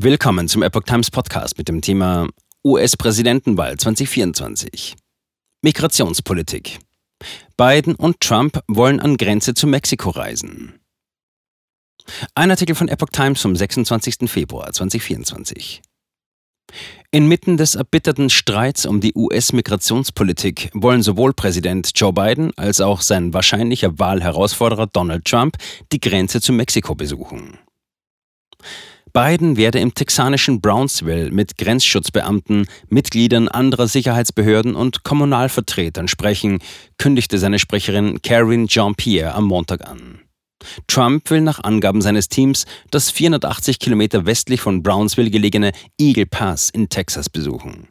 Willkommen zum Epoch Times Podcast mit dem Thema US-Präsidentenwahl 2024. Migrationspolitik. Biden und Trump wollen an Grenze zu Mexiko reisen. Ein Artikel von Epoch Times vom 26. Februar 2024. Inmitten des erbitterten Streits um die US-Migrationspolitik wollen sowohl Präsident Joe Biden als auch sein wahrscheinlicher Wahlherausforderer Donald Trump die Grenze zu Mexiko besuchen. Biden werde im texanischen Brownsville mit Grenzschutzbeamten, Mitgliedern anderer Sicherheitsbehörden und Kommunalvertretern sprechen, kündigte seine Sprecherin Karine Jean-Pierre am Montag an. Trump will nach Angaben seines Teams das 480 Kilometer westlich von Brownsville gelegene Eagle Pass in Texas besuchen.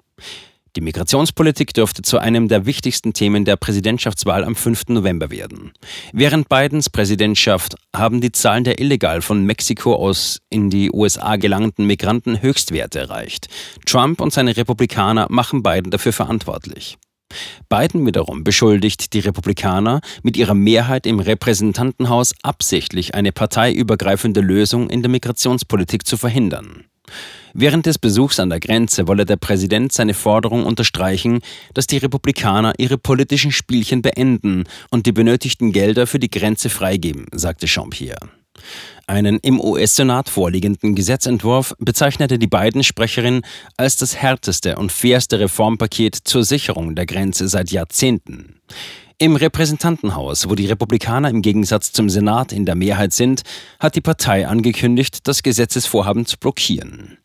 Die Migrationspolitik dürfte zu einem der wichtigsten Themen der Präsidentschaftswahl am 5. November werden. Während Bidens Präsidentschaft haben die Zahlen der illegal von Mexiko aus in die USA gelangten Migranten Höchstwerte erreicht. Trump und seine Republikaner machen Biden dafür verantwortlich. Biden wiederum beschuldigt die Republikaner, mit ihrer Mehrheit im Repräsentantenhaus absichtlich eine parteiübergreifende Lösung in der Migrationspolitik zu verhindern. Während des Besuchs an der Grenze wolle der Präsident seine Forderung unterstreichen, dass die Republikaner ihre politischen Spielchen beenden und die benötigten Gelder für die Grenze freigeben, sagte Jean-Pierre. Einen im US-Senat vorliegenden Gesetzentwurf bezeichnete die beiden Sprecherin als das härteste und fairste Reformpaket zur Sicherung der Grenze seit Jahrzehnten. Im Repräsentantenhaus, wo die Republikaner im Gegensatz zum Senat in der Mehrheit sind, hat die Partei angekündigt, das Gesetzesvorhaben zu blockieren.